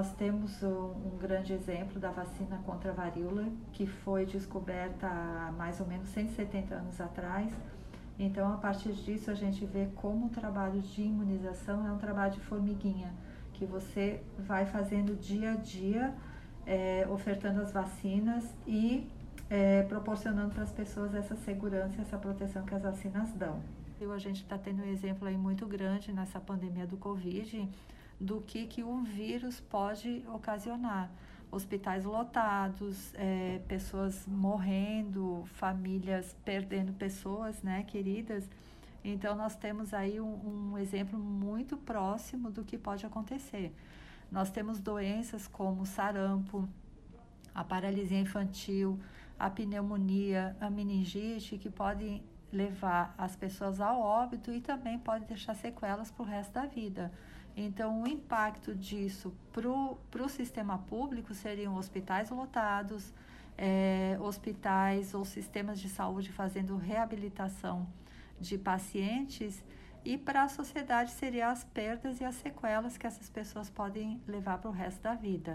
nós temos um, um, grande exemplo da vacina contra a varíola, que foi descoberta há mais ou menos 170 anos atrás. Então, a partir disso, a gente vê como o trabalho de imunização é um trabalho de formiguinha, que você vai fazendo dia a dia, é, ofertando as vacinas e é, proporcionando para as pessoas essa segurança, essa proteção que as vacinas dão. A gente está tendo um exemplo aí muito grande nessa pandemia do Covid do que, que o vírus pode ocasionar. Hospitais lotados, é, pessoas morrendo, famílias perdendo pessoas né, queridas. Então, nós temos aí um, um exemplo muito próximo do que pode acontecer. Nós temos doenças como sarampo, a paralisia infantil, a pneumonia, a meningite, que podem levar as pessoas ao óbito e também pode deixar sequelas para o resto da vida. Então, o impacto disso para o sistema público seriam hospitais lotados, é, hospitais ou sistemas de saúde fazendo reabilitação de pacientes e para a sociedade seriam as perdas e as sequelas que essas pessoas podem levar para o resto da vida.